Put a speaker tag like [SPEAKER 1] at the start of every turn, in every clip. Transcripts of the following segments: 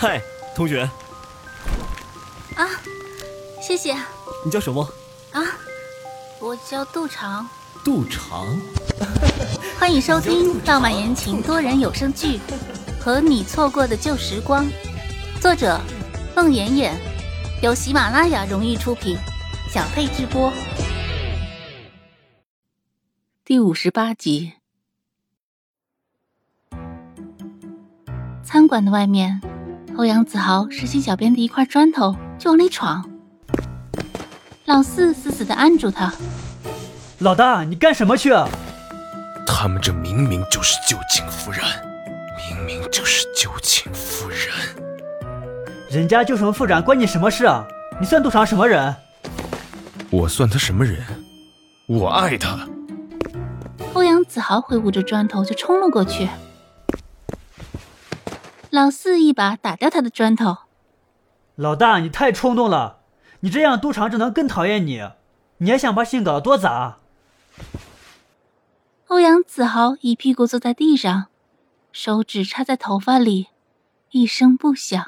[SPEAKER 1] 嗨，同学，
[SPEAKER 2] 啊，谢谢。
[SPEAKER 1] 你叫什么？
[SPEAKER 2] 啊，我叫杜长。
[SPEAKER 1] 杜长。
[SPEAKER 2] 欢迎收听浪漫言情多人有声剧《和你错过的旧时光》，作者：孟妍妍，由喜马拉雅荣誉出品，小佩直播。第五十八集。餐馆的外面，欧阳子豪拾起脚边的一块砖头就往里闯。老四死死的按住他：“
[SPEAKER 3] 老大，你干什么去？”
[SPEAKER 4] 他们这明明就是旧情复燃，明明就是旧情复燃。
[SPEAKER 3] 人家旧情复燃关你什么事啊？你算杜长什么人？
[SPEAKER 4] 我算他什么人？我爱他。
[SPEAKER 2] 欧阳子豪挥舞着砖头就冲了过去。老四一把打掉他的砖头。
[SPEAKER 3] 老大，你太冲动了！你这样，杜长只能更讨厌你。你还想把事情搞得多杂？
[SPEAKER 2] 欧阳子豪一屁股坐在地上，手指插在头发里，一声不响。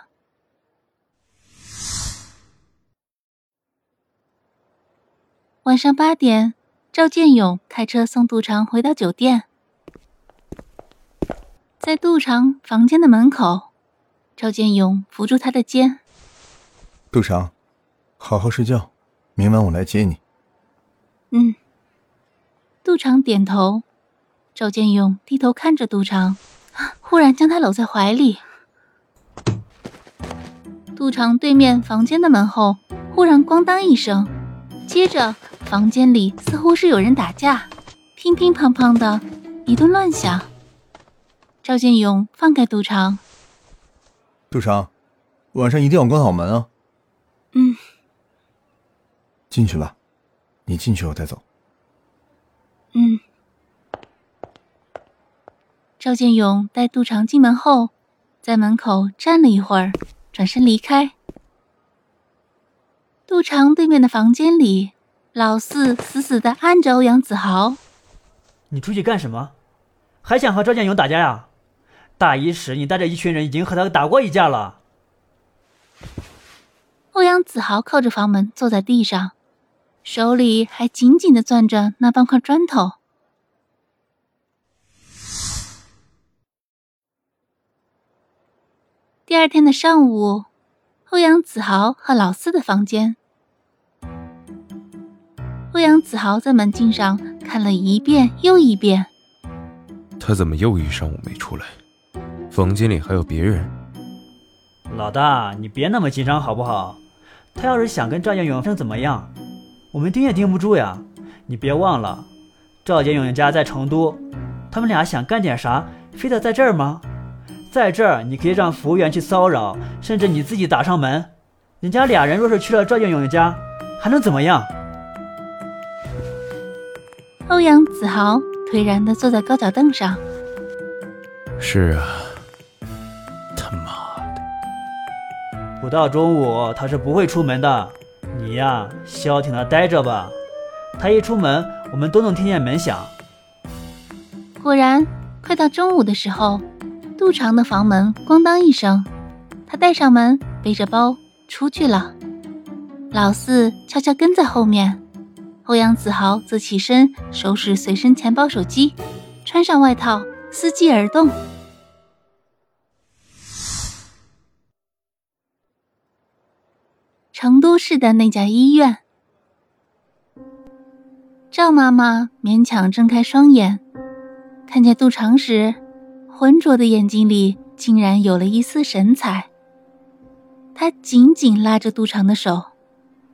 [SPEAKER 2] 晚上八点，赵建勇开车送杜长回到酒店。在杜长房间的门口，赵建勇扶住他的肩。
[SPEAKER 5] 杜长，好好睡觉，明晚我来接你。
[SPEAKER 2] 嗯。杜长点头。赵建勇低头看着杜长，忽然将他搂在怀里。杜长对面房间的门后忽然咣当一声，接着房间里似乎是有人打架，乒乒乓乓的一顿乱响。赵建勇放开杜长，
[SPEAKER 5] 杜长，晚上一定要关好门啊。
[SPEAKER 2] 嗯。
[SPEAKER 5] 进去吧，你进去我再走。
[SPEAKER 2] 嗯。赵建勇带杜长进门后，在门口站了一会儿，转身离开。杜长对面的房间里，老四死死的按着欧阳子豪。
[SPEAKER 3] 你出去干什么？还想和赵建勇打架呀？大一时，你带着一群人已经和他打过一架了。
[SPEAKER 2] 欧阳子豪靠着房门坐在地上，手里还紧紧的攥着那半块砖头。第二天的上午，欧阳子豪和老四的房间。欧阳子豪在门禁上看了一遍又一遍。
[SPEAKER 4] 他怎么又一上午没出来？房间里还有别人。
[SPEAKER 3] 老大，你别那么紧张好不好？他要是想跟赵建勇生怎么样，我们盯也盯不住呀。你别忘了，赵建勇家在成都，他们俩想干点啥，非得在这儿吗？在这儿，你可以让服务员去骚扰，甚至你自己打上门。人家俩人若是去了赵建勇家，还能怎么样？
[SPEAKER 2] 欧阳子豪颓然的坐在高脚凳上。
[SPEAKER 4] 是啊。
[SPEAKER 3] 到中午，他是不会出门的。你呀，消停的待着吧。他一出门，我们都能听见门响。
[SPEAKER 2] 果然，快到中午的时候，杜长的房门咣当一声，他带上门，背着包出去了。老四悄悄跟在后面，欧阳子豪则起身收拾随身钱包、手机，穿上外套，伺机而动。成都市的那家医院，赵妈妈勉强睁开双眼，看见杜长时，浑浊的眼睛里竟然有了一丝神采。她紧紧拉着杜长的手，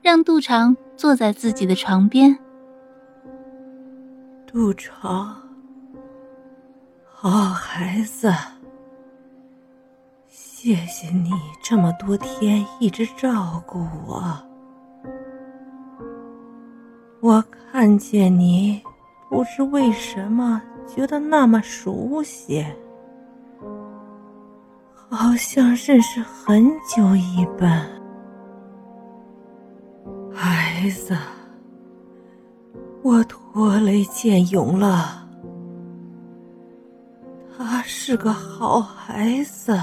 [SPEAKER 2] 让杜长坐在自己的床边。
[SPEAKER 6] 杜长，好孩子。谢谢你这么多天一直照顾我。我看见你，不知为什么觉得那么熟悉，好像认识很久一般。孩子，我拖累建勇了，他是个好孩子。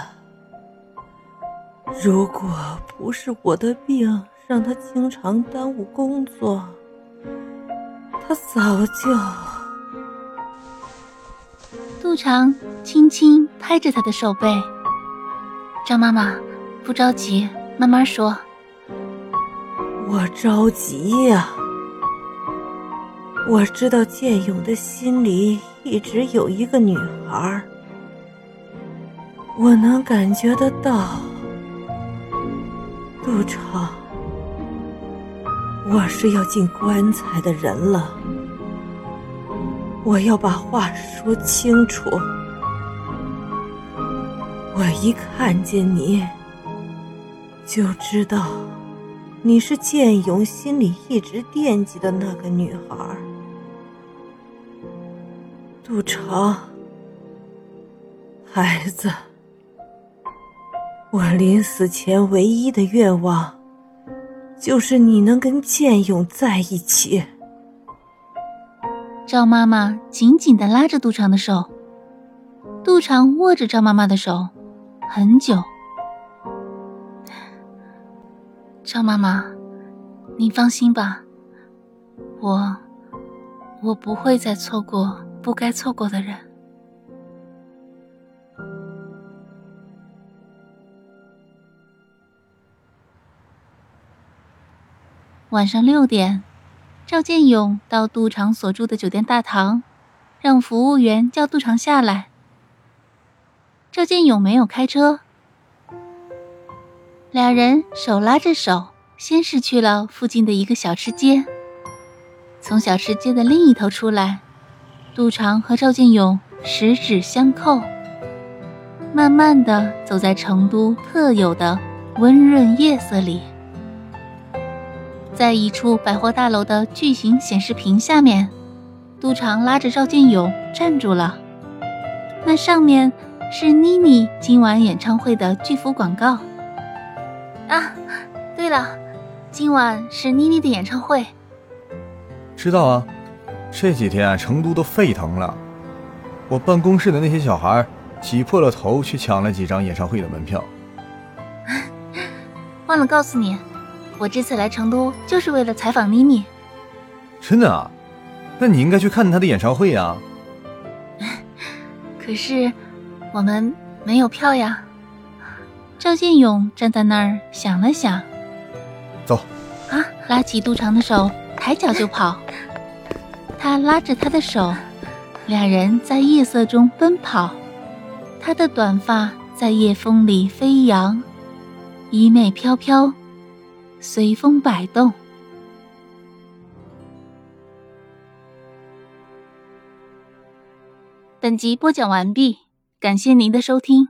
[SPEAKER 6] 如果不是我的病让他经常耽误工作，他早就……
[SPEAKER 2] 杜长轻轻拍着他的手背。张妈妈，不着急，慢慢说。
[SPEAKER 6] 我着急呀！我知道建勇的心里一直有一个女孩，我能感觉得到。杜长，我是要进棺材的人了，我要把话说清楚。我一看见你，就知道你是建勇心里一直惦记的那个女孩，杜长，孩子。我临死前唯一的愿望，就是你能跟建勇在一起。
[SPEAKER 2] 赵妈妈紧紧的拉着杜长的手，杜长握着赵妈妈的手。很久，赵妈妈，您放心吧，我我不会再错过不该错过的人。晚上六点，赵建勇到杜长所住的酒店大堂，让服务员叫杜长下来。赵建勇没有开车，两人手拉着手，先是去了附近的一个小吃街。从小吃街的另一头出来，杜长和赵建勇十指相扣，慢慢的走在成都特有的温润夜色里。在一处百货大楼的巨型显示屏下面，杜长拉着赵建勇站住了，那上面。是妮妮今晚演唱会的巨幅广告啊！对了，今晚是妮妮的演唱会。
[SPEAKER 5] 知道啊，这几天成都都沸腾了，我办公室的那些小孩挤破了头去抢了几张演唱会的门票。
[SPEAKER 2] 忘了告诉你，我这次来成都就是为了采访妮妮。
[SPEAKER 5] 真的啊？那你应该去看她的演唱会呀。
[SPEAKER 2] 可是。我们没有票呀。赵建勇站在那儿想了想，
[SPEAKER 5] 走，
[SPEAKER 2] 啊！拉起杜长的手，抬脚就跑。他拉着她的手，俩人在夜色中奔跑。他的短发在夜风里飞扬，衣袂飘飘，随风摆动。本集播讲完毕。感谢您的收听。